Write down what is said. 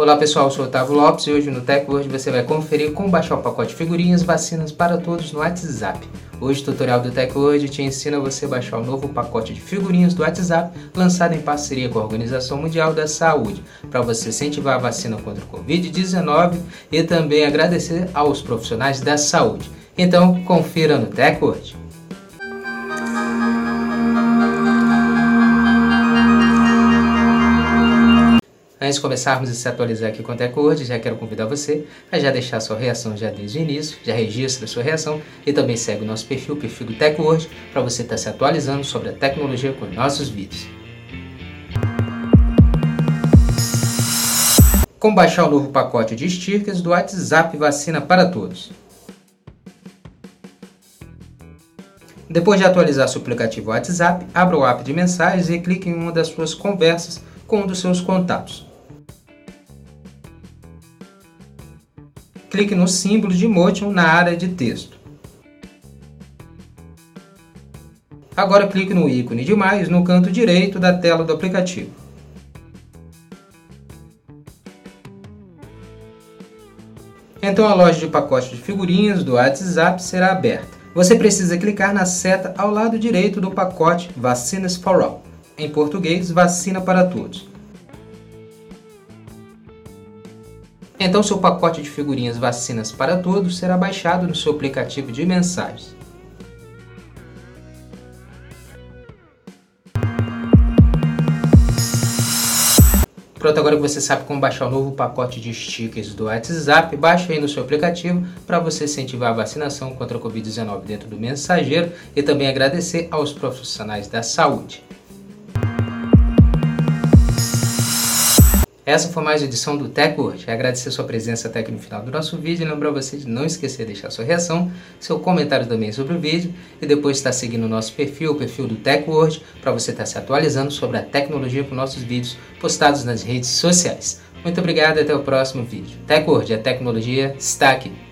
Olá pessoal, eu sou Otávio Lopes e hoje no TechWord você vai conferir como baixar o pacote figurinhas vacinas para todos no WhatsApp. Hoje o tutorial do TechWord te ensina você baixar o novo pacote de figurinhas do WhatsApp lançado em parceria com a Organização Mundial da Saúde para você incentivar a vacina contra o Covid-19 e também agradecer aos profissionais da saúde. Então confira no TechWord. Antes de começarmos a se atualizar aqui com o TechWord, já quero convidar você a já deixar sua reação já desde o início, já registra sua reação e também segue o nosso perfil, o perfil do TechWord, para você estar tá se atualizando sobre a tecnologia com nossos vídeos. Como baixar o novo pacote de stickers do WhatsApp Vacina para Todos. Depois de atualizar seu aplicativo WhatsApp, abra o app de mensagens e clique em uma das suas conversas com um dos seus contatos. Clique no símbolo de emotion na área de texto. Agora clique no ícone de mais no canto direito da tela do aplicativo. Então a loja de pacotes de figurinhas do WhatsApp será aberta. Você precisa clicar na seta ao lado direito do pacote Vacinas for All, em português, Vacina para Todos. Então seu pacote de figurinhas Vacinas para Todos será baixado no seu aplicativo de mensagens. Pronto, agora que você sabe como baixar o novo pacote de stickers do WhatsApp, baixe aí no seu aplicativo para você incentivar a vacinação contra a Covid-19 dentro do mensageiro e também agradecer aos profissionais da saúde. Essa foi mais uma edição do TechWord. Agradecer sua presença até aqui no final do nosso vídeo. E lembrar você de não esquecer de deixar sua reação, seu comentário também sobre o vídeo e depois estar seguindo o nosso perfil, o perfil do TechWord, para você estar se atualizando sobre a tecnologia com nossos vídeos postados nas redes sociais. Muito obrigado e até o próximo vídeo. TechWord, a tecnologia está aqui.